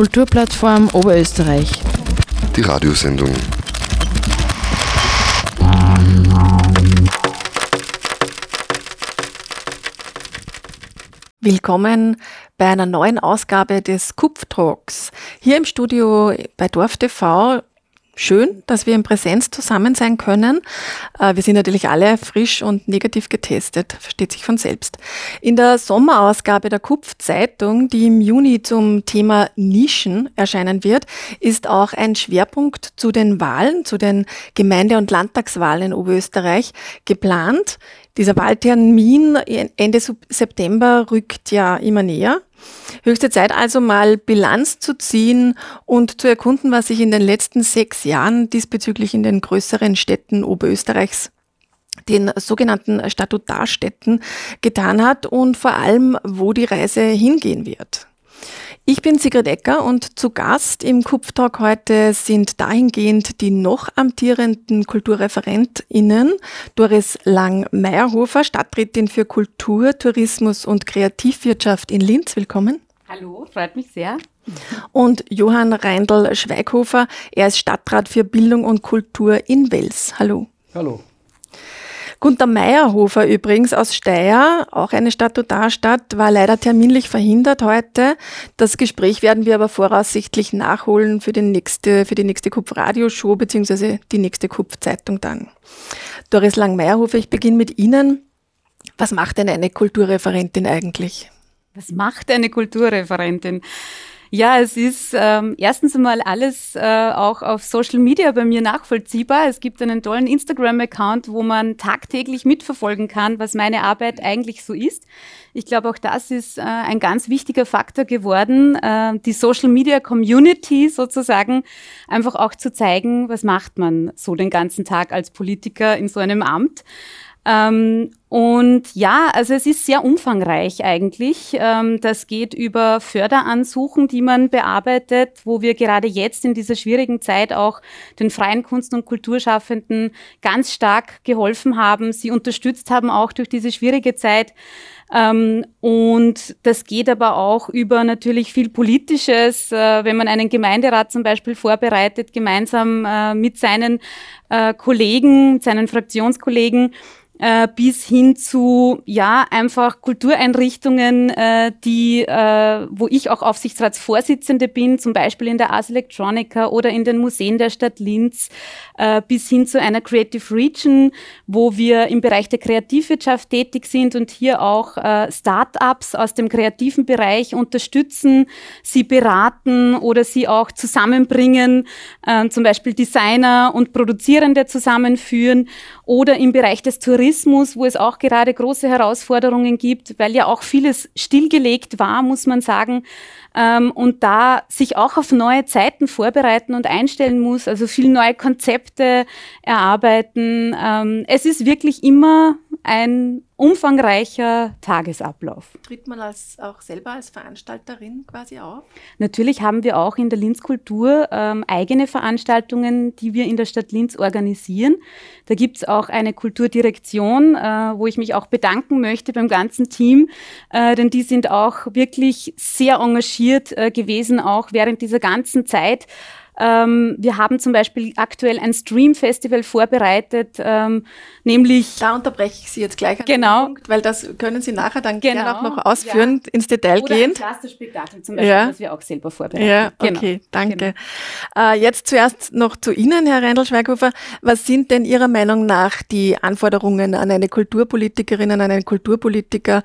Kulturplattform Oberösterreich. Die Radiosendung. Willkommen bei einer neuen Ausgabe des Kupftalks. Hier im Studio bei Dorf TV schön, dass wir in Präsenz zusammen sein können. Äh, wir sind natürlich alle frisch und negativ getestet, versteht sich von selbst. In der Sommerausgabe der Kupf-Zeitung, die im Juni zum Thema Nischen erscheinen wird, ist auch ein Schwerpunkt zu den Wahlen, zu den Gemeinde- und Landtagswahlen in Oberösterreich geplant. Dieser Wahltermin Ende September rückt ja immer näher. Höchste Zeit also mal Bilanz zu ziehen und zu erkunden, was sich in den letzten sechs Jahren diesbezüglich in den größeren Städten Oberösterreichs den sogenannten Statutarstädten getan hat und vor allem, wo die Reise hingehen wird. Ich bin Sigrid Ecker und zu Gast im Kupftalk heute sind dahingehend die noch amtierenden KulturreferentInnen Doris Lang-Meyerhofer, Stadträtin für Kultur, Tourismus und Kreativwirtschaft in Linz. Willkommen. Hallo, freut mich sehr. Und Johann Reindl-Schweighofer, er ist Stadtrat für Bildung und Kultur in Wels. Hallo. Hallo. Gunter Meyerhofer übrigens aus Steyr, auch eine Statutarstadt, war leider terminlich verhindert heute. Das Gespräch werden wir aber voraussichtlich nachholen für, den nächste, für die nächste Kupf-Radioshow beziehungsweise die nächste Kupf-Zeitung dann. Doris Lang-Meyerhofer, ich beginne mit Ihnen. Was macht denn eine Kulturreferentin eigentlich? Was macht eine Kulturreferentin? Ja, es ist ähm, erstens einmal alles äh, auch auf Social Media bei mir nachvollziehbar. Es gibt einen tollen Instagram-Account, wo man tagtäglich mitverfolgen kann, was meine Arbeit eigentlich so ist. Ich glaube, auch das ist äh, ein ganz wichtiger Faktor geworden, äh, die Social Media Community sozusagen einfach auch zu zeigen, was macht man so den ganzen Tag als Politiker in so einem Amt. Ähm, und ja, also es ist sehr umfangreich eigentlich. Ähm, das geht über Förderansuchen, die man bearbeitet, wo wir gerade jetzt in dieser schwierigen Zeit auch den freien Kunst- und Kulturschaffenden ganz stark geholfen haben, sie unterstützt haben, auch durch diese schwierige Zeit. Ähm, und das geht aber auch über natürlich viel Politisches, äh, wenn man einen Gemeinderat zum Beispiel vorbereitet, gemeinsam äh, mit seinen äh, Kollegen, seinen Fraktionskollegen äh, bis hin zu ja einfach Kultureinrichtungen, äh, die, äh, wo ich auch Aufsichtsratsvorsitzende bin, zum Beispiel in der Ars Electronica oder in den Museen der Stadt Linz, äh, bis hin zu einer Creative Region, wo wir im Bereich der Kreativwirtschaft tätig sind und hier auch äh, Start-ups aus dem kreativen Bereich unterstützen, sie beraten oder sie auch zusammenbringen, äh, zum Beispiel Designer und Produzierende zusammenführen oder im Bereich des Tourismus, wo es auch gerade große Herausforderungen gibt, weil ja auch vieles stillgelegt war, muss man sagen ähm, und da sich auch auf neue Zeiten vorbereiten und einstellen muss, also viel neue Konzepte erarbeiten. Ähm, es ist wirklich immer ein umfangreicher Tagesablauf. Tritt man als, auch selber als Veranstalterin quasi auf? Natürlich haben wir auch in der Linz Kultur ähm, eigene Veranstaltungen, die wir in der Stadt Linz organisieren. Da gibt es auch eine Kulturdirektion, äh, wo ich mich auch bedanken möchte beim ganzen Team, äh, denn die sind auch wirklich sehr engagiert äh, gewesen, auch während dieser ganzen Zeit ähm, wir haben zum Beispiel aktuell ein Stream-Festival vorbereitet, ähm, nämlich. Da unterbreche ich Sie jetzt gleich an genau. Punkt, weil das können Sie nachher dann genau. gerne auch noch ausführen, ja. ins Detail Oder gehen. Ein Theaterspektakel zum Beispiel, ja. das wir auch selber vorbereiten. Ja, genau. okay, danke. Genau. Äh, jetzt zuerst noch zu Ihnen, Herr Reindl-Schweighofer. Was sind denn Ihrer Meinung nach die Anforderungen an eine Kulturpolitikerin, an einen Kulturpolitiker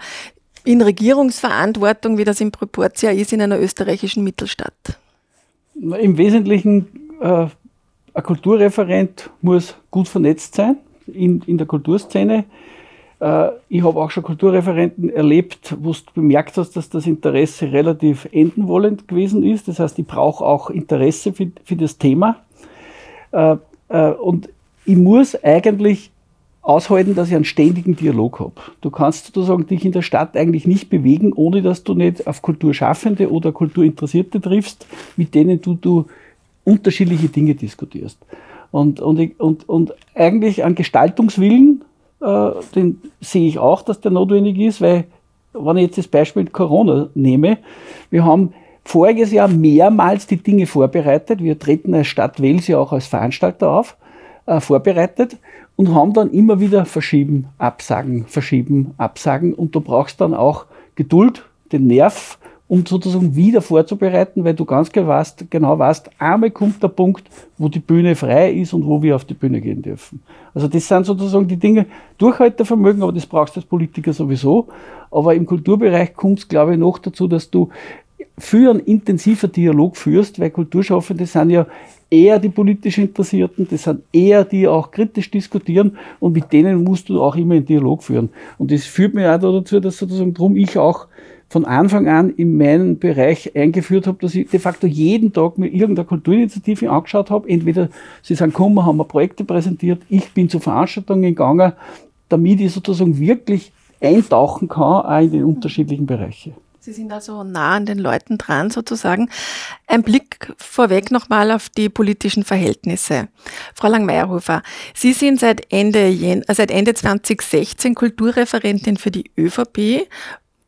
in Regierungsverantwortung, wie das im Proportia ist in einer österreichischen Mittelstadt? Im Wesentlichen, äh, ein Kulturreferent muss gut vernetzt sein in, in der Kulturszene. Äh, ich habe auch schon Kulturreferenten erlebt, wo du bemerkt hast, dass das Interesse relativ endenwollend gewesen ist. Das heißt, ich brauche auch Interesse für, für das Thema. Äh, äh, und ich muss eigentlich aushalten, dass ich einen ständigen Dialog habe. Du kannst sozusagen dich in der Stadt eigentlich nicht bewegen, ohne dass du nicht auf Kulturschaffende oder Kulturinteressierte triffst, mit denen du, du unterschiedliche Dinge diskutierst. Und, und, und, und eigentlich an Gestaltungswillen, äh, den sehe ich auch, dass der notwendig ist, weil, wenn ich jetzt das Beispiel Corona nehme, wir haben voriges Jahr mehrmals die Dinge vorbereitet. Wir treten als Stadt Wels ja auch als Veranstalter auf, äh, vorbereitet und haben dann immer wieder verschieben, absagen, verschieben, absagen. Und du brauchst dann auch Geduld, den Nerv, um sozusagen wieder vorzubereiten, weil du ganz genau weißt, genau weißt, einmal kommt der Punkt, wo die Bühne frei ist und wo wir auf die Bühne gehen dürfen. Also das sind sozusagen die Dinge, Durchhaltevermögen, aber das brauchst du als Politiker sowieso. Aber im Kulturbereich kommt es, glaube ich, noch dazu, dass du für einen intensiver Dialog führst, weil Kulturschaffende sind ja eher die politisch Interessierten, das sind eher die auch kritisch diskutieren und mit denen musst du auch immer einen Dialog führen. Und das führt mir auch dazu, dass sozusagen drum ich auch von Anfang an in meinen Bereich eingeführt habe, dass ich de facto jeden Tag mir irgendeine Kulturinitiative angeschaut habe. Entweder sie sind gekommen, haben mir Projekte präsentiert, ich bin zu Veranstaltungen gegangen, damit ich sozusagen wirklich eintauchen kann, auch in die unterschiedlichen Bereiche. Sie sind also nah an den Leuten dran sozusagen. Ein Blick vorweg nochmal auf die politischen Verhältnisse. Frau Lang-Meyerhofer, Sie sind seit Ende, äh, seit Ende 2016 Kulturreferentin für die ÖVP.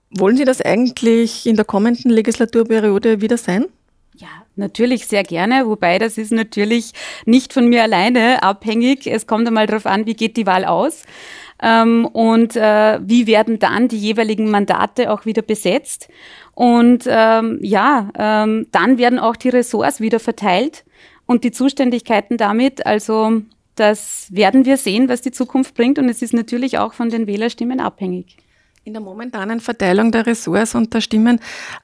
Wollen Sie das eigentlich in der kommenden Legislaturperiode wieder sein? Ja, natürlich sehr gerne, wobei das ist natürlich nicht von mir alleine abhängig. Es kommt einmal darauf an, wie geht die Wahl aus. Ähm, und äh, wie werden dann die jeweiligen Mandate auch wieder besetzt. Und ähm, ja, ähm, dann werden auch die Ressorts wieder verteilt und die Zuständigkeiten damit. Also das werden wir sehen, was die Zukunft bringt. Und es ist natürlich auch von den Wählerstimmen abhängig. In der momentanen Verteilung der Ressorts und der Stimmen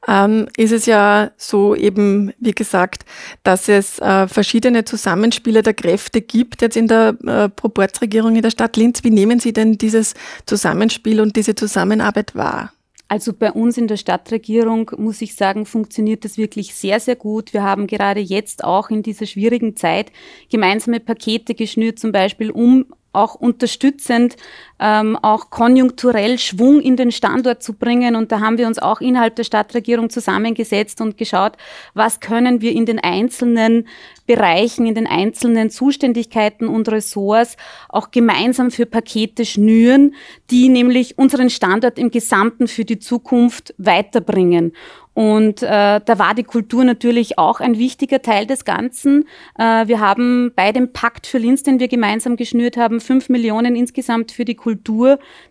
ähm, ist es ja so eben, wie gesagt, dass es äh, verschiedene Zusammenspiele der Kräfte gibt jetzt in der äh, Proportsregierung in der Stadt Linz. Wie nehmen Sie denn dieses Zusammenspiel und diese Zusammenarbeit wahr? Also bei uns in der Stadtregierung muss ich sagen, funktioniert das wirklich sehr, sehr gut. Wir haben gerade jetzt auch in dieser schwierigen Zeit gemeinsame Pakete geschnürt, zum Beispiel um auch unterstützend, ähm, auch konjunkturell Schwung in den Standort zu bringen. Und da haben wir uns auch innerhalb der Stadtregierung zusammengesetzt und geschaut, was können wir in den einzelnen Bereichen, in den einzelnen Zuständigkeiten und Ressorts auch gemeinsam für Pakete schnüren, die nämlich unseren Standort im Gesamten für die Zukunft weiterbringen. Und äh, da war die Kultur natürlich auch ein wichtiger Teil des Ganzen. Äh, wir haben bei dem Pakt für Linz, den wir gemeinsam geschnürt haben, fünf Millionen insgesamt für die Kultur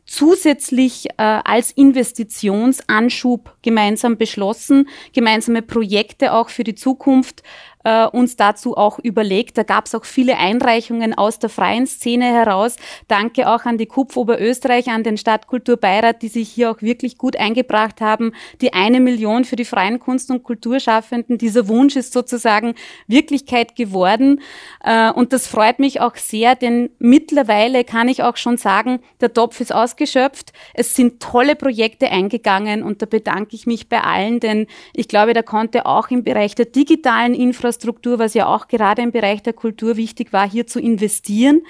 zusätzlich äh, als Investitionsanschub gemeinsam beschlossen, gemeinsame Projekte auch für die Zukunft äh, uns dazu auch überlegt. Da gab es auch viele Einreichungen aus der freien Szene heraus. Danke auch an die KUPF Oberösterreich, an den Stadtkulturbeirat, die sich hier auch wirklich gut eingebracht haben. Die eine Million für die freien Kunst- und Kulturschaffenden. Dieser Wunsch ist sozusagen Wirklichkeit geworden. Äh, und das freut mich auch sehr, denn mittlerweile kann ich auch schon sagen, der Topf ist ausgeschöpft. Es sind tolle Projekte eingegangen und da bedanke ich mich bei allen, denn ich glaube, da konnte auch im Bereich der digitalen Infrastruktur Infrastruktur, was ja auch gerade im Bereich der Kultur wichtig war, hier zu investieren,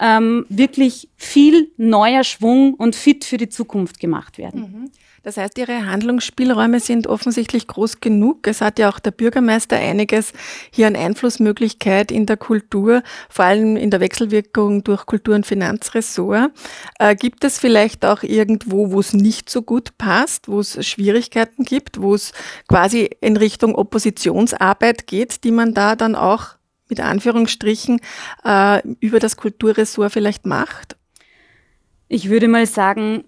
ähm, wirklich viel neuer Schwung und fit für die Zukunft gemacht werden. Mhm. Das heißt, Ihre Handlungsspielräume sind offensichtlich groß genug. Es hat ja auch der Bürgermeister einiges hier an Einflussmöglichkeit in der Kultur, vor allem in der Wechselwirkung durch Kultur- und Finanzressort. Äh, gibt es vielleicht auch irgendwo, wo es nicht so gut passt, wo es Schwierigkeiten gibt, wo es quasi in Richtung Oppositionsarbeit geht, die man da dann auch mit Anführungsstrichen äh, über das Kulturressort vielleicht macht? Ich würde mal sagen,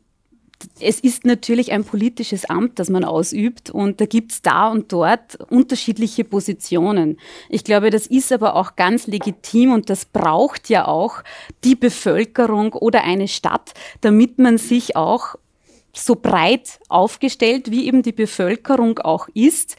es ist natürlich ein politisches Amt, das man ausübt und da gibt's da und dort unterschiedliche Positionen. Ich glaube, das ist aber auch ganz legitim und das braucht ja auch die Bevölkerung oder eine Stadt, damit man sich auch so breit aufgestellt, wie eben die Bevölkerung auch ist,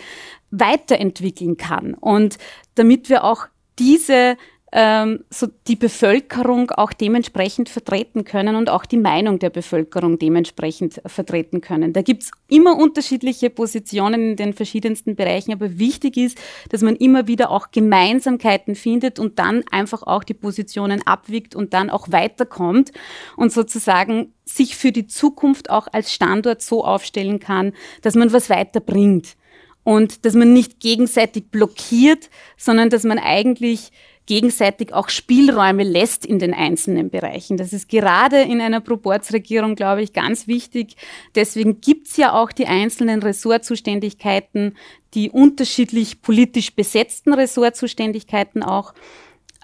weiterentwickeln kann. Und damit wir auch diese ähm, so die Bevölkerung auch dementsprechend vertreten können und auch die Meinung der Bevölkerung dementsprechend vertreten können. Da gibt's immer unterschiedliche Positionen in den verschiedensten Bereichen, aber wichtig ist, dass man immer wieder auch Gemeinsamkeiten findet und dann einfach auch die Positionen abwiegt und dann auch weiterkommt und sozusagen sich für die Zukunft auch als Standort so aufstellen kann, dass man was weiterbringt und dass man nicht gegenseitig blockiert, sondern dass man eigentlich gegenseitig auch Spielräume lässt in den einzelnen Bereichen. Das ist gerade in einer Proportsregierung, glaube ich, ganz wichtig. Deswegen gibt's ja auch die einzelnen Ressortzuständigkeiten, die unterschiedlich politisch besetzten Ressortzuständigkeiten auch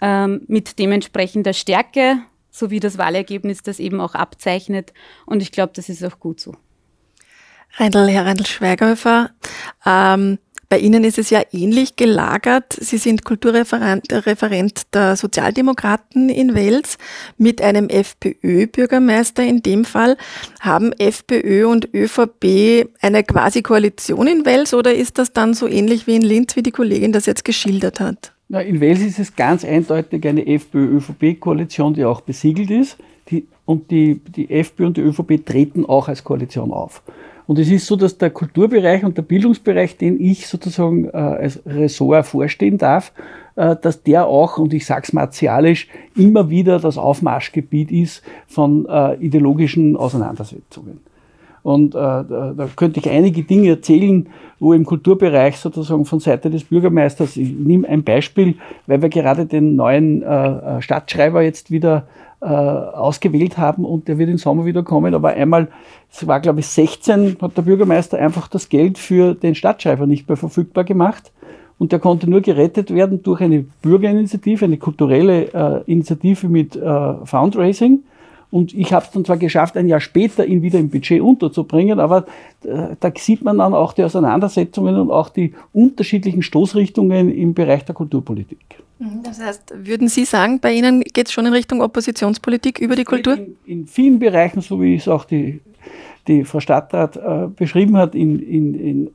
ähm, mit dementsprechender Stärke, so wie das Wahlergebnis das eben auch abzeichnet. Und ich glaube, das ist auch gut so. Reindl, Herr Reindl-Schweighöfer, ähm, bei Ihnen ist es ja ähnlich gelagert. Sie sind Kulturreferent Referent der Sozialdemokraten in Wels mit einem FPÖ-Bürgermeister in dem Fall. Haben FPÖ und ÖVP eine quasi Koalition in Wels oder ist das dann so ähnlich wie in Linz, wie die Kollegin das jetzt geschildert hat? Na, in Wels ist es ganz eindeutig eine FPÖ-ÖVP-Koalition, die auch besiegelt ist. Die, und die, die FPÖ und die ÖVP treten auch als Koalition auf. Und es ist so, dass der Kulturbereich und der Bildungsbereich, den ich sozusagen äh, als Ressort vorstehen darf, äh, dass der auch, und ich sage es martialisch, immer wieder das Aufmarschgebiet ist von äh, ideologischen Auseinandersetzungen. Und äh, da, da könnte ich einige Dinge erzählen, wo im Kulturbereich sozusagen von Seite des Bürgermeisters, ich nehme ein Beispiel, weil wir gerade den neuen äh, Stadtschreiber jetzt wieder äh, ausgewählt haben und der wird im Sommer wieder kommen. Aber einmal, es war glaube ich 16, hat der Bürgermeister einfach das Geld für den Stadtschreiber nicht mehr verfügbar gemacht. Und der konnte nur gerettet werden durch eine Bürgerinitiative, eine kulturelle äh, Initiative mit äh, Fundraising. Und ich habe es dann zwar geschafft, ein Jahr später ihn wieder im Budget unterzubringen, aber äh, da sieht man dann auch die Auseinandersetzungen und auch die unterschiedlichen Stoßrichtungen im Bereich der Kulturpolitik. Mhm, das heißt, würden Sie sagen, bei Ihnen geht es schon in Richtung Oppositionspolitik über die Kultur? In, in, vielen Bereichen, so wie es auch die, die Frau Stadtrat äh, beschrieben hat, in, in,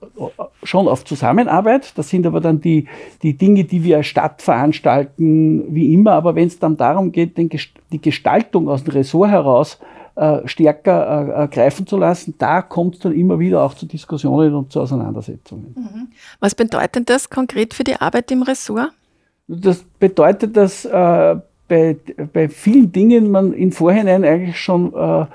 schon auf Zusammenarbeit. Das sind aber dann die, die Dinge, die wir als Stadt veranstalten, wie immer. Aber wenn es dann darum geht, den, die Gestaltung aus dem Ressort heraus äh, stärker äh, äh greifen zu lassen, da kommt es dann immer wieder auch zu Diskussionen und zu Auseinandersetzungen. Mhm. Was bedeutet das konkret für die Arbeit im Ressort? Das bedeutet, dass äh, bei, bei vielen Dingen man im Vorhinein eigentlich schon äh,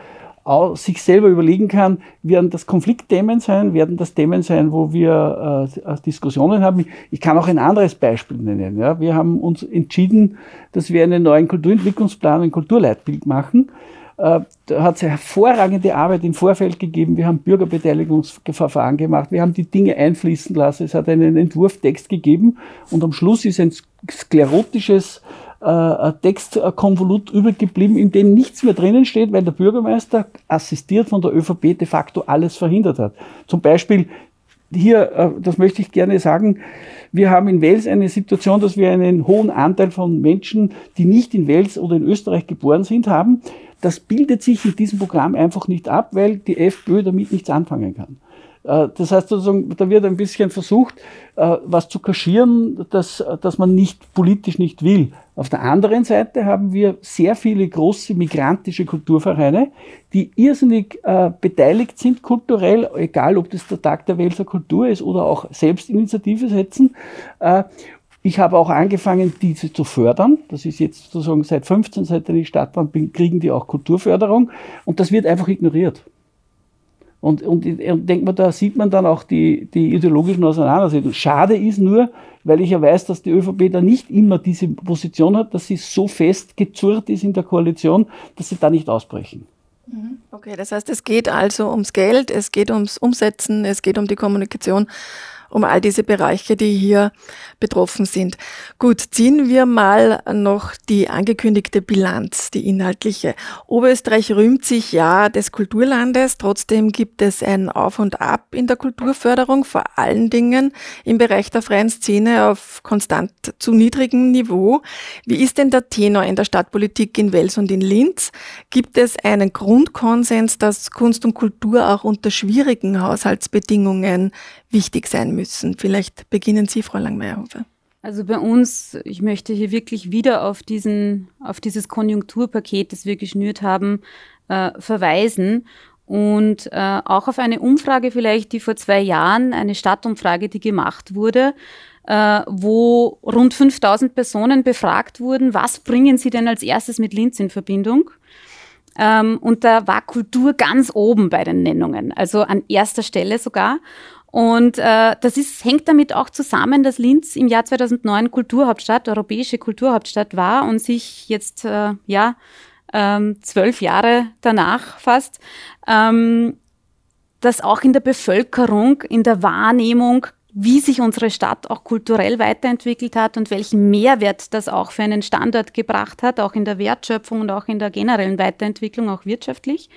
sich selber überlegen kann, werden das Konfliktthemen sein, werden das Themen sein, wo wir äh, Diskussionen haben. Ich kann auch ein anderes Beispiel nennen. Ja. Wir haben uns entschieden, dass wir einen neuen Kulturentwicklungsplan, ein Kulturleitbild machen. Äh, da hat es hervorragende Arbeit im Vorfeld gegeben. Wir haben Bürgerbeteiligungsverfahren gemacht. Wir haben die Dinge einfließen lassen. Es hat einen Entwurftext gegeben und am Schluss ist ein sklerotisches äh, Textkonvolut übrig geblieben, in dem nichts mehr drinnen steht, weil der Bürgermeister assistiert von der ÖVP de facto alles verhindert hat. Zum Beispiel hier, äh, das möchte ich gerne sagen, wir haben in Wels eine Situation, dass wir einen hohen Anteil von Menschen, die nicht in Wels oder in Österreich geboren sind, haben. Das bildet sich in diesem Programm einfach nicht ab, weil die FPÖ damit nichts anfangen kann. Äh, das heißt da wird ein bisschen versucht, äh, was zu kaschieren, das, das man nicht politisch nicht will. Auf der anderen Seite haben wir sehr viele große migrantische Kulturvereine, die irrsinnig äh, beteiligt sind kulturell, egal ob das der Tag der Welser Kultur ist oder auch Selbstinitiative setzen. Ich habe auch angefangen, diese zu fördern. Das ist jetzt sozusagen seit 15, seit ich Stadtland bin, kriegen die auch Kulturförderung. Und das wird einfach ignoriert. Und, und, und denkt man, da sieht man dann auch die, die ideologischen Auseinandersetzungen. Schade ist nur, weil ich ja weiß, dass die ÖVP da nicht immer diese Position hat, dass sie so fest gezurrt ist in der Koalition, dass sie da nicht ausbrechen. Mhm. Okay, das heißt, es geht also ums Geld, es geht ums Umsetzen, es geht um die Kommunikation um all diese Bereiche, die hier betroffen sind. Gut, ziehen wir mal noch die angekündigte Bilanz, die inhaltliche. Oberösterreich rühmt sich ja des Kulturlandes, trotzdem gibt es ein Auf und Ab in der Kulturförderung, vor allen Dingen im Bereich der freien Szene auf konstant zu niedrigem Niveau. Wie ist denn der Tenor in der Stadtpolitik in Wels und in Linz? Gibt es einen Grundkonsens, dass Kunst und Kultur auch unter schwierigen Haushaltsbedingungen wichtig sein müssen. Vielleicht beginnen Sie, Frau Langmeierhofer. Also bei uns, ich möchte hier wirklich wieder auf diesen, auf dieses Konjunkturpaket, das wir geschnürt haben, äh, verweisen und äh, auch auf eine Umfrage vielleicht, die vor zwei Jahren, eine Stadtumfrage, die gemacht wurde, äh, wo rund 5000 Personen befragt wurden, was bringen sie denn als erstes mit Linz in Verbindung? Ähm, und da war Kultur ganz oben bei den Nennungen, also an erster Stelle sogar. Und äh, das ist, hängt damit auch zusammen, dass Linz im Jahr 2009 Kulturhauptstadt, europäische Kulturhauptstadt war und sich jetzt, äh, ja, ähm, zwölf Jahre danach fast, ähm, dass auch in der Bevölkerung, in der Wahrnehmung wie sich unsere Stadt auch kulturell weiterentwickelt hat und welchen Mehrwert das auch für einen Standort gebracht hat, auch in der Wertschöpfung und auch in der generellen Weiterentwicklung, auch wirtschaftlich,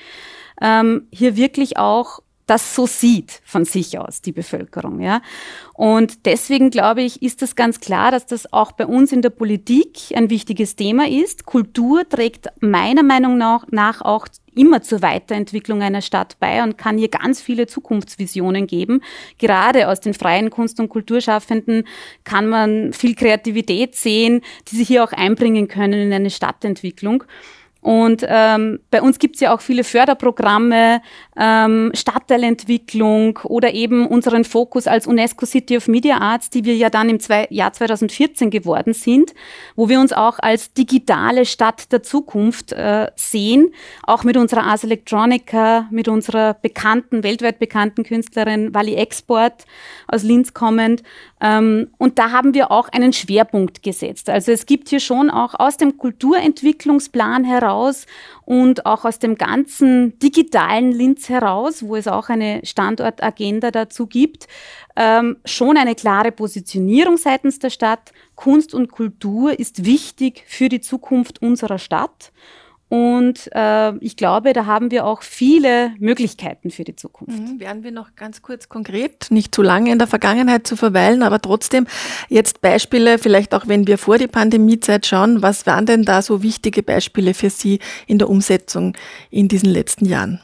ähm, hier wirklich auch das so sieht von sich aus, die Bevölkerung. Ja. Und deswegen glaube ich, ist das ganz klar, dass das auch bei uns in der Politik ein wichtiges Thema ist. Kultur trägt meiner Meinung nach, nach auch immer zur Weiterentwicklung einer Stadt bei und kann hier ganz viele Zukunftsvisionen geben. Gerade aus den freien Kunst- und Kulturschaffenden kann man viel Kreativität sehen, die sich hier auch einbringen können in eine Stadtentwicklung. Und ähm, bei uns gibt es ja auch viele Förderprogramme, ähm, Stadtteilentwicklung oder eben unseren Fokus als UNESCO City of Media Arts, die wir ja dann im zwei, Jahr 2014 geworden sind, wo wir uns auch als digitale Stadt der Zukunft äh, sehen, auch mit unserer Ars Electronica, mit unserer bekannten, weltweit bekannten Künstlerin Wally Export aus Linz kommend. Ähm, und da haben wir auch einen Schwerpunkt gesetzt. Also es gibt hier schon auch aus dem Kulturentwicklungsplan heraus und auch aus dem ganzen digitalen Linz heraus, wo es auch eine Standortagenda dazu gibt, ähm, schon eine klare Positionierung seitens der Stadt. Kunst und Kultur ist wichtig für die Zukunft unserer Stadt. Und äh, ich glaube, da haben wir auch viele Möglichkeiten für die Zukunft. Mhm, werden wir noch ganz kurz konkret, nicht zu lange in der Vergangenheit zu verweilen, aber trotzdem jetzt Beispiele, vielleicht auch wenn wir vor die Pandemiezeit schauen, was waren denn da so wichtige Beispiele für Sie in der Umsetzung in diesen letzten Jahren?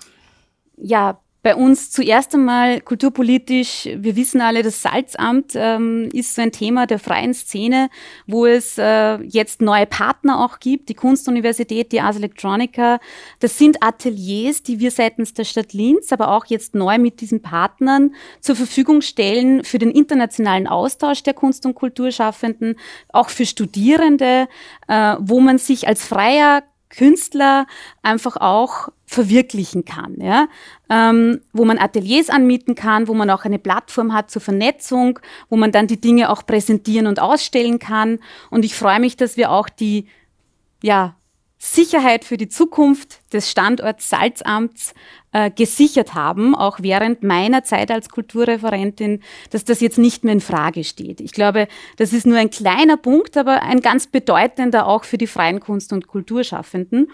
Ja, bei uns zuerst einmal kulturpolitisch, wir wissen alle, das Salzamt ähm, ist so ein Thema der freien Szene, wo es äh, jetzt neue Partner auch gibt, die Kunstuniversität, die Ars Electronica. Das sind Ateliers, die wir seitens der Stadt Linz, aber auch jetzt neu mit diesen Partnern zur Verfügung stellen für den internationalen Austausch der Kunst- und Kulturschaffenden, auch für Studierende, äh, wo man sich als freier Künstler einfach auch verwirklichen kann, ja? Ähm, wo man Ateliers anmieten kann, wo man auch eine Plattform hat zur Vernetzung, wo man dann die Dinge auch präsentieren und ausstellen kann. Und ich freue mich, dass wir auch die ja, Sicherheit für die Zukunft des Standorts Salzamts äh, gesichert haben, auch während meiner Zeit als Kulturreferentin, dass das jetzt nicht mehr in Frage steht. Ich glaube, das ist nur ein kleiner Punkt, aber ein ganz bedeutender auch für die freien Kunst- und Kulturschaffenden.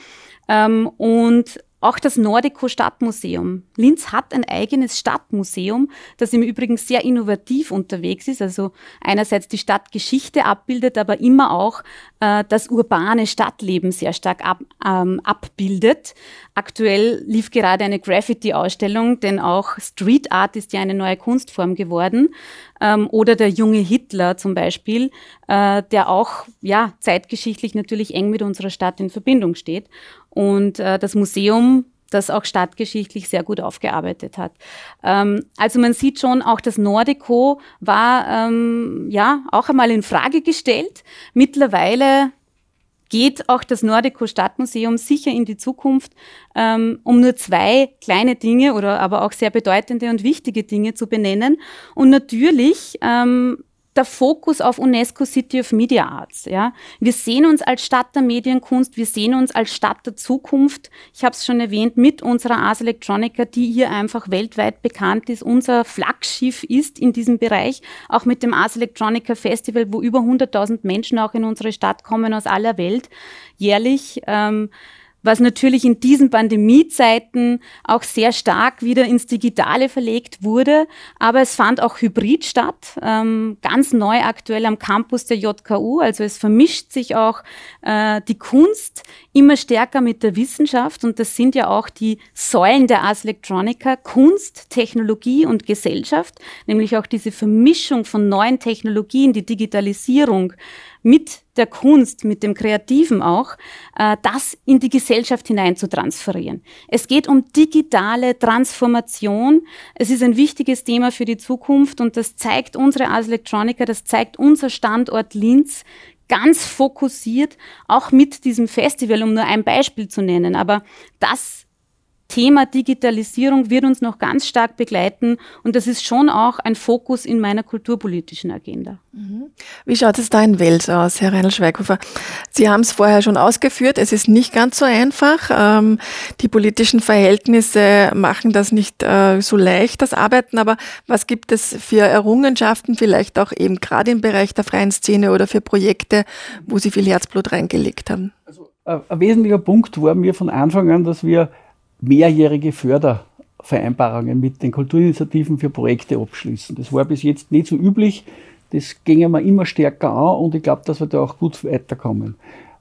Ähm, und auch das Nordico Stadtmuseum. Linz hat ein eigenes Stadtmuseum, das im Übrigen sehr innovativ unterwegs ist. Also einerseits die Stadtgeschichte abbildet, aber immer auch äh, das urbane Stadtleben sehr stark ab, ähm, abbildet. Aktuell lief gerade eine Graffiti-Ausstellung, denn auch Street Art ist ja eine neue Kunstform geworden. Ähm, oder der junge Hitler zum Beispiel, äh, der auch ja zeitgeschichtlich natürlich eng mit unserer Stadt in Verbindung steht. Und äh, das Museum das auch stadtgeschichtlich sehr gut aufgearbeitet hat. Ähm, also man sieht schon, auch das Nordico war ähm, ja auch einmal in Frage gestellt. Mittlerweile geht auch das Nordico Stadtmuseum sicher in die Zukunft, ähm, um nur zwei kleine Dinge oder aber auch sehr bedeutende und wichtige Dinge zu benennen. Und natürlich ähm, der Fokus auf UNESCO City of Media Arts. Ja. Wir sehen uns als Stadt der Medienkunst, wir sehen uns als Stadt der Zukunft. Ich habe es schon erwähnt, mit unserer Ars Electronica, die hier einfach weltweit bekannt ist, unser Flaggschiff ist in diesem Bereich, auch mit dem Ars Electronica Festival, wo über 100.000 Menschen auch in unsere Stadt kommen aus aller Welt jährlich. Ähm, was natürlich in diesen Pandemiezeiten auch sehr stark wieder ins Digitale verlegt wurde. Aber es fand auch hybrid statt, ähm, ganz neu aktuell am Campus der JKU. Also es vermischt sich auch äh, die Kunst immer stärker mit der Wissenschaft. Und das sind ja auch die Säulen der Ars Electronica, Kunst, Technologie und Gesellschaft, nämlich auch diese Vermischung von neuen Technologien, die Digitalisierung, mit der Kunst, mit dem Kreativen auch, äh, das in die Gesellschaft hinein zu transferieren. Es geht um digitale Transformation. Es ist ein wichtiges Thema für die Zukunft und das zeigt unsere Ars Electronica, das zeigt unser Standort Linz ganz fokussiert, auch mit diesem Festival, um nur ein Beispiel zu nennen. Aber das Thema Digitalisierung wird uns noch ganz stark begleiten und das ist schon auch ein Fokus in meiner kulturpolitischen Agenda. Mhm. Wie schaut es da in Wels aus, Herr Reinl-Schweighofer? Sie haben es vorher schon ausgeführt, es ist nicht ganz so einfach. Ähm, die politischen Verhältnisse machen das nicht äh, so leicht, das Arbeiten, aber was gibt es für Errungenschaften, vielleicht auch eben gerade im Bereich der freien Szene oder für Projekte, wo Sie viel Herzblut reingelegt haben? Also, äh, ein wesentlicher Punkt war mir von Anfang an, dass wir mehrjährige Fördervereinbarungen mit den Kulturinitiativen für Projekte abschließen. Das war bis jetzt nicht so üblich. Das ginge wir immer stärker an und ich glaube, dass wir da auch gut weiterkommen.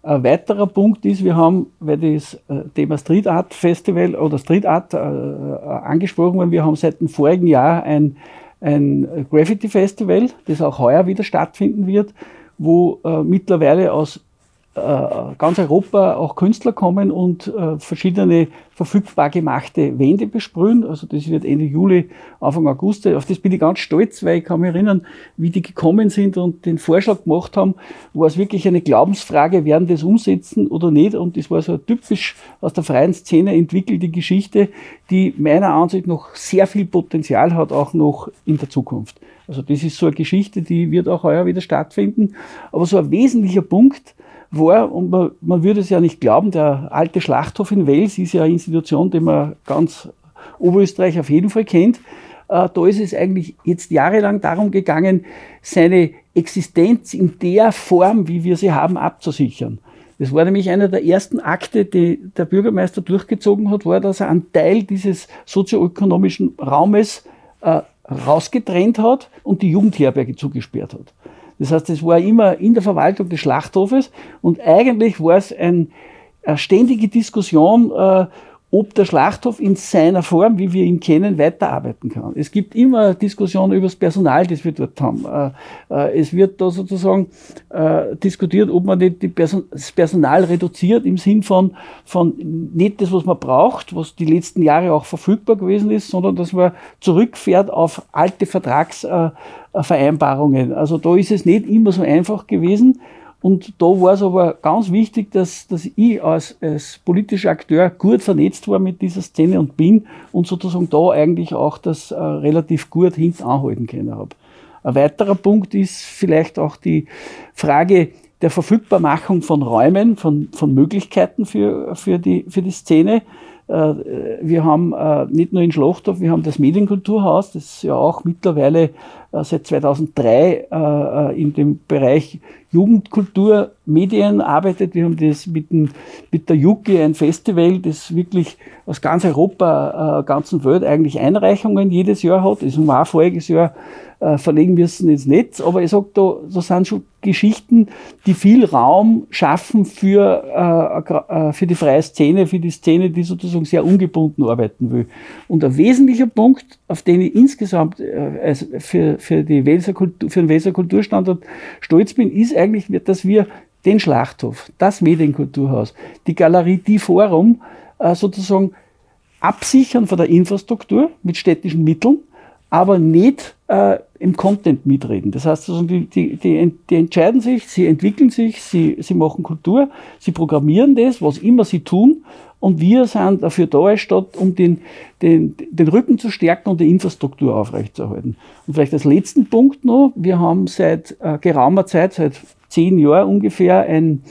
Ein weiterer Punkt ist, wir haben, weil das äh, Thema Street Art Festival oder Street Art äh, angesprochen wurde, wir haben seit dem vorigen Jahr ein, ein Graffiti Festival, das auch heuer wieder stattfinden wird, wo äh, mittlerweile aus äh, ganz Europa auch Künstler kommen und äh, verschiedene verfügbar gemachte Wände besprühen. Also das wird Ende Juli, Anfang August. Auf das bin ich ganz stolz, weil ich kann mich erinnern, wie die gekommen sind und den Vorschlag gemacht haben, war es wirklich eine Glaubensfrage, werden das umsetzen oder nicht. Und das war so eine typisch aus der freien Szene entwickelte Geschichte, die meiner Ansicht nach sehr viel Potenzial hat, auch noch in der Zukunft. Also das ist so eine Geschichte, die wird auch heuer wieder stattfinden. Aber so ein wesentlicher Punkt, war, und man, man würde es ja nicht glauben, der alte Schlachthof in Wels ist ja eine Institution, die man ganz Oberösterreich auf jeden Fall kennt. Äh, da ist es eigentlich jetzt jahrelang darum gegangen, seine Existenz in der Form, wie wir sie haben, abzusichern. Das war nämlich einer der ersten Akte, die der Bürgermeister durchgezogen hat, war, dass er einen Teil dieses sozioökonomischen Raumes äh, rausgetrennt hat und die Jugendherberge zugesperrt hat. Das heißt, es war immer in der Verwaltung des Schlachthofes und eigentlich war es ein, eine ständige Diskussion, äh, ob der Schlachthof in seiner Form, wie wir ihn kennen, weiterarbeiten kann. Es gibt immer Diskussionen über das Personal, das wir dort haben. Äh, äh, es wird da sozusagen äh, diskutiert, ob man nicht das Personal reduziert im Sinn von, von nicht das, was man braucht, was die letzten Jahre auch verfügbar gewesen ist, sondern dass man zurückfährt auf alte Vertragsvereinbarungen. Also da ist es nicht immer so einfach gewesen. Und da war es aber ganz wichtig, dass, dass ich als, als politischer Akteur gut vernetzt war mit dieser Szene und bin und sozusagen da eigentlich auch das äh, relativ gut hinten anhalten können habe. Ein weiterer Punkt ist vielleicht auch die Frage der Verfügbarmachung von Räumen, von, von Möglichkeiten für, für, die, für die Szene. Äh, wir haben äh, nicht nur in Schlachthof, wir haben das Medienkulturhaus, das ja auch mittlerweile seit 2003 in dem Bereich Jugendkultur, Medien arbeitet. Wir haben das mit, dem, mit der Yuki, ein Festival, das wirklich aus ganz Europa, ganzen Welt eigentlich Einreichungen jedes Jahr hat. Das haben wir auch voriges Jahr äh, verlegen müssen ins Netz. Aber ich sage, da, da sind schon Geschichten, die viel Raum schaffen für, äh, äh, für die freie Szene, für die Szene, die sozusagen sehr ungebunden arbeiten will. Und ein wesentlicher Punkt, auf den ich insgesamt äh, also für, für, die Welser Kultur, für den Welser Kulturstandort stolz bin, ist eigentlich, dass wir den Schlachthof, das Medienkulturhaus, die Galerie, die Forum äh, sozusagen absichern von der Infrastruktur mit städtischen Mitteln, aber nicht äh, im Content mitreden. Das heißt, also die, die, die, die entscheiden sich, sie entwickeln sich, sie, sie machen Kultur, sie programmieren das, was immer sie tun. Und wir sind dafür da als Stadt, um den, den, den Rücken zu stärken und die Infrastruktur aufrechtzuerhalten. Und vielleicht als letzten Punkt noch, wir haben seit äh, geraumer Zeit, seit zehn Jahren ungefähr, ein,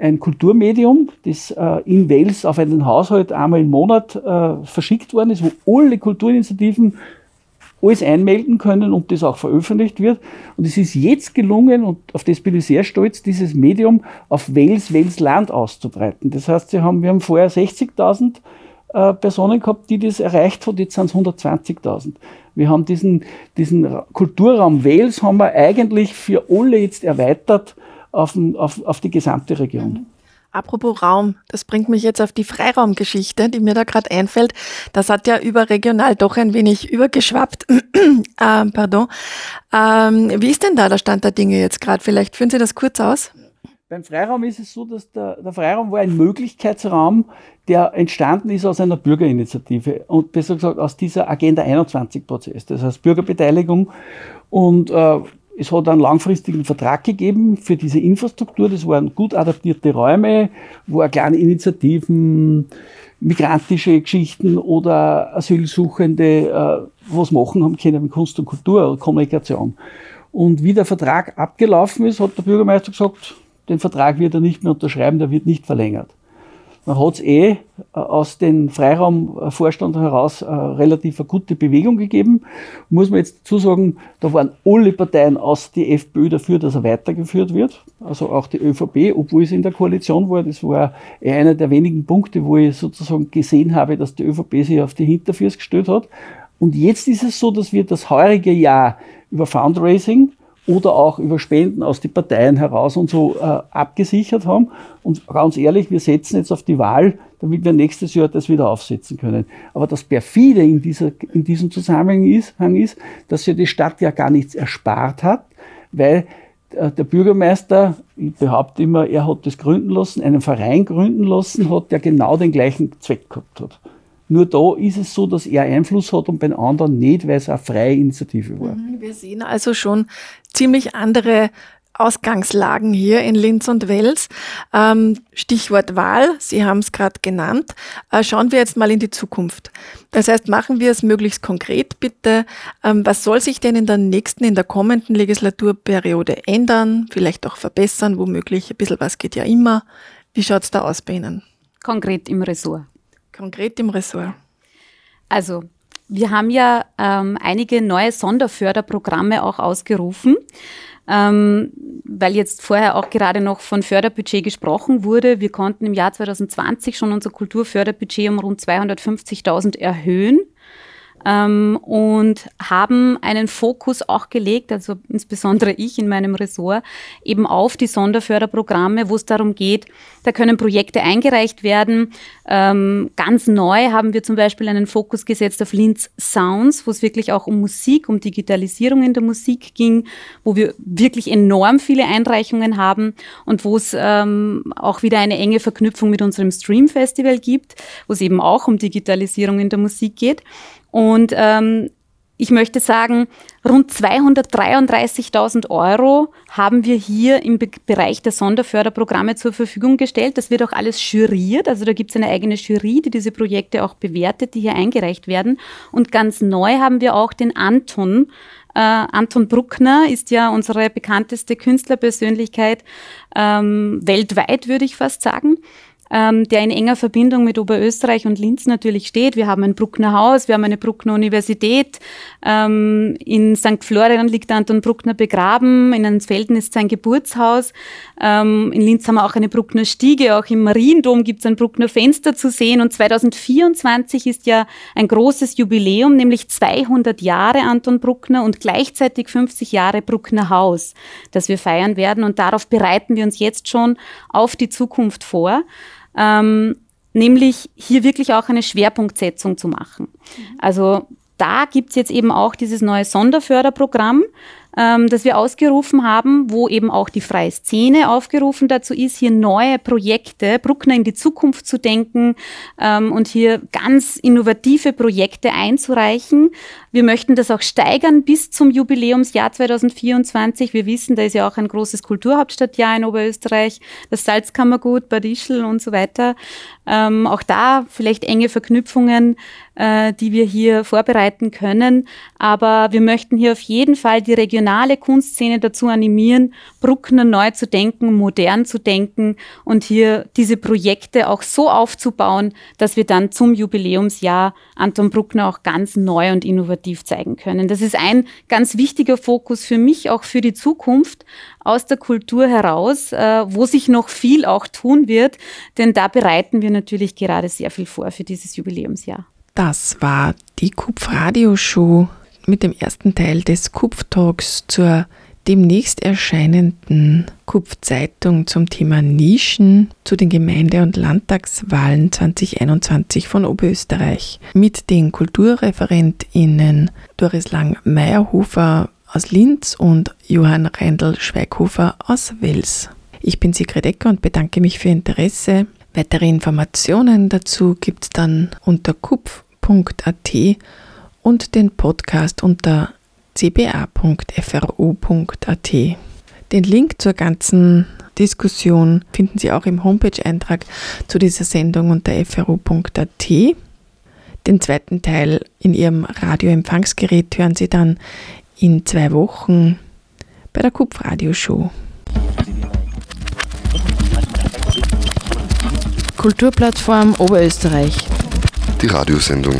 ein Kulturmedium, das äh, in Wels auf einen Haushalt einmal im Monat äh, verschickt worden ist, wo alle Kulturinitiativen alles einmelden können und das auch veröffentlicht wird. Und es ist jetzt gelungen, und auf das bin ich sehr stolz, dieses Medium auf Wales, Wales Land auszubreiten. Das heißt, wir haben, wir haben vorher 60.000 äh, Personen gehabt, die das erreicht hat, jetzt sind es 120.000. Wir haben diesen, diesen Kulturraum Wales haben wir eigentlich für alle jetzt erweitert auf, auf, auf die gesamte Region. Apropos Raum, das bringt mich jetzt auf die Freiraumgeschichte, die mir da gerade einfällt. Das hat ja überregional doch ein wenig übergeschwappt. ähm, pardon. Ähm, wie ist denn da der Stand der Dinge jetzt gerade? Vielleicht führen Sie das kurz aus. Beim Freiraum ist es so, dass der, der Freiraum war ein Möglichkeitsraum, der entstanden ist aus einer Bürgerinitiative und besser gesagt aus dieser Agenda 21 Prozess, das heißt Bürgerbeteiligung. Und äh, es hat einen langfristigen Vertrag gegeben für diese Infrastruktur. Das waren gut adaptierte Räume, wo auch kleine Initiativen, migrantische Geschichten oder Asylsuchende äh, was machen haben können mit Kunst und Kultur oder Kommunikation. Und wie der Vertrag abgelaufen ist, hat der Bürgermeister gesagt, den Vertrag wird er nicht mehr unterschreiben, der wird nicht verlängert. Man hat es eh äh, aus dem Freiraumvorstand heraus äh, relativ eine gute Bewegung gegeben. Muss man jetzt dazu sagen, da waren alle Parteien außer die FPÖ dafür, dass er weitergeführt wird. Also auch die ÖVP, obwohl es in der Koalition war. Das war eher einer der wenigen Punkte, wo ich sozusagen gesehen habe, dass die ÖVP sich auf die Hinterfüße gestellt hat. Und jetzt ist es so, dass wir das heurige Jahr über Fundraising oder auch über Spenden aus den Parteien heraus und so äh, abgesichert haben. Und ganz ehrlich, wir setzen jetzt auf die Wahl, damit wir nächstes Jahr das wieder aufsetzen können. Aber das perfide in, dieser, in diesem Zusammenhang ist, dass ja die Stadt ja gar nichts erspart hat, weil äh, der Bürgermeister, ich behaupte immer, er hat das gründen lassen, einen Verein gründen lassen hat, der genau den gleichen Zweck gehabt hat. Nur da ist es so, dass er Einfluss hat und bei den anderen nicht, weil es eine freie Initiative war. Mhm, wir sehen also schon ziemlich andere Ausgangslagen hier in Linz und Wels. Ähm, Stichwort Wahl, Sie haben es gerade genannt. Äh, schauen wir jetzt mal in die Zukunft. Das heißt, machen wir es möglichst konkret bitte. Ähm, was soll sich denn in der nächsten, in der kommenden Legislaturperiode ändern, vielleicht auch verbessern, womöglich? Ein bisschen was geht ja immer. Wie schaut es da aus bei Ihnen? Konkret im Ressort. Konkret im Ressort. Also, wir haben ja ähm, einige neue Sonderförderprogramme auch ausgerufen. Ähm, weil jetzt vorher auch gerade noch von Förderbudget gesprochen wurde. Wir konnten im Jahr 2020 schon unser Kulturförderbudget um rund 250.000 erhöhen ähm, und haben einen Fokus auch gelegt, also insbesondere ich in meinem Ressort, eben auf die Sonderförderprogramme, wo es darum geht, da können Projekte eingereicht werden. Ähm, ganz neu haben wir zum Beispiel einen Fokus gesetzt auf Linz Sounds, wo es wirklich auch um Musik, um Digitalisierung in der Musik ging, wo wir wirklich enorm viele Einreichungen haben und wo es ähm, auch wieder eine enge Verknüpfung mit unserem Stream Festival gibt, wo es eben auch um Digitalisierung in der Musik geht. Und ähm, ich möchte sagen, rund 233.000 Euro haben wir hier im Be Bereich der Sonderförderprogramme zur Verfügung gestellt. Das wird auch alles juriert. Also da gibt es eine eigene Jury, die diese Projekte auch bewertet, die hier eingereicht werden. Und ganz neu haben wir auch den Anton. Äh, Anton Bruckner ist ja unsere bekannteste Künstlerpersönlichkeit ähm, weltweit, würde ich fast sagen ähm, der in enger Verbindung mit Oberösterreich und Linz natürlich steht. Wir haben ein Bruckner Haus, wir haben eine Bruckner Universität. Ähm, in St. Florian liegt Anton Bruckner begraben, in Ansfelden ist sein Geburtshaus. Ähm, in Linz haben wir auch eine Bruckner Stiege, auch im Mariendom gibt es ein Bruckner Fenster zu sehen. Und 2024 ist ja ein großes Jubiläum, nämlich 200 Jahre Anton Bruckner und gleichzeitig 50 Jahre Bruckner Haus, das wir feiern werden. Und darauf bereiten wir uns jetzt schon auf die Zukunft vor ähm, nämlich hier wirklich auch eine Schwerpunktsetzung zu machen. Also da gibt's jetzt eben auch dieses neue Sonderförderprogramm, ähm, das wir ausgerufen haben, wo eben auch die freie Szene aufgerufen dazu ist, hier neue Projekte, Bruckner in die Zukunft zu denken ähm, und hier ganz innovative Projekte einzureichen. Wir möchten das auch steigern bis zum Jubiläumsjahr 2024. Wir wissen, da ist ja auch ein großes Kulturhauptstadtjahr in Oberösterreich, das Salzkammergut, Bad Ischl und so weiter. Ähm, auch da vielleicht enge Verknüpfungen, äh, die wir hier vorbereiten können. Aber wir möchten hier auf jeden Fall die regionale Kunstszene dazu animieren, Bruckner neu zu denken, modern zu denken und hier diese Projekte auch so aufzubauen, dass wir dann zum Jubiläumsjahr Anton Bruckner auch ganz neu und innovativ zeigen können. Das ist ein ganz wichtiger Fokus für mich, auch für die Zukunft aus der Kultur heraus, äh, wo sich noch viel auch tun wird, denn da bereiten wir natürlich gerade sehr viel vor für dieses Jubiläumsjahr. Das war die Kupf Radio Show mit dem ersten Teil des Kupf Talks zur demnächst erscheinenden Kupf-Zeitung zum Thema Nischen zu den Gemeinde- und Landtagswahlen 2021 von Oberösterreich mit den KulturreferentInnen Doris Lang-Meierhofer aus Linz und Johann Reindl-Schweighofer aus Wels. Ich bin Sigrid Ecker und bedanke mich für Ihr Interesse. Weitere Informationen dazu gibt es dann unter kupf.at und den Podcast unter cba.fru.at. Den Link zur ganzen Diskussion finden Sie auch im Homepage-Eintrag zu dieser Sendung unter fru.at. Den zweiten Teil in Ihrem Radioempfangsgerät hören Sie dann in zwei Wochen bei der Kupf-Radioshow. Kulturplattform Oberösterreich. Die Radiosendung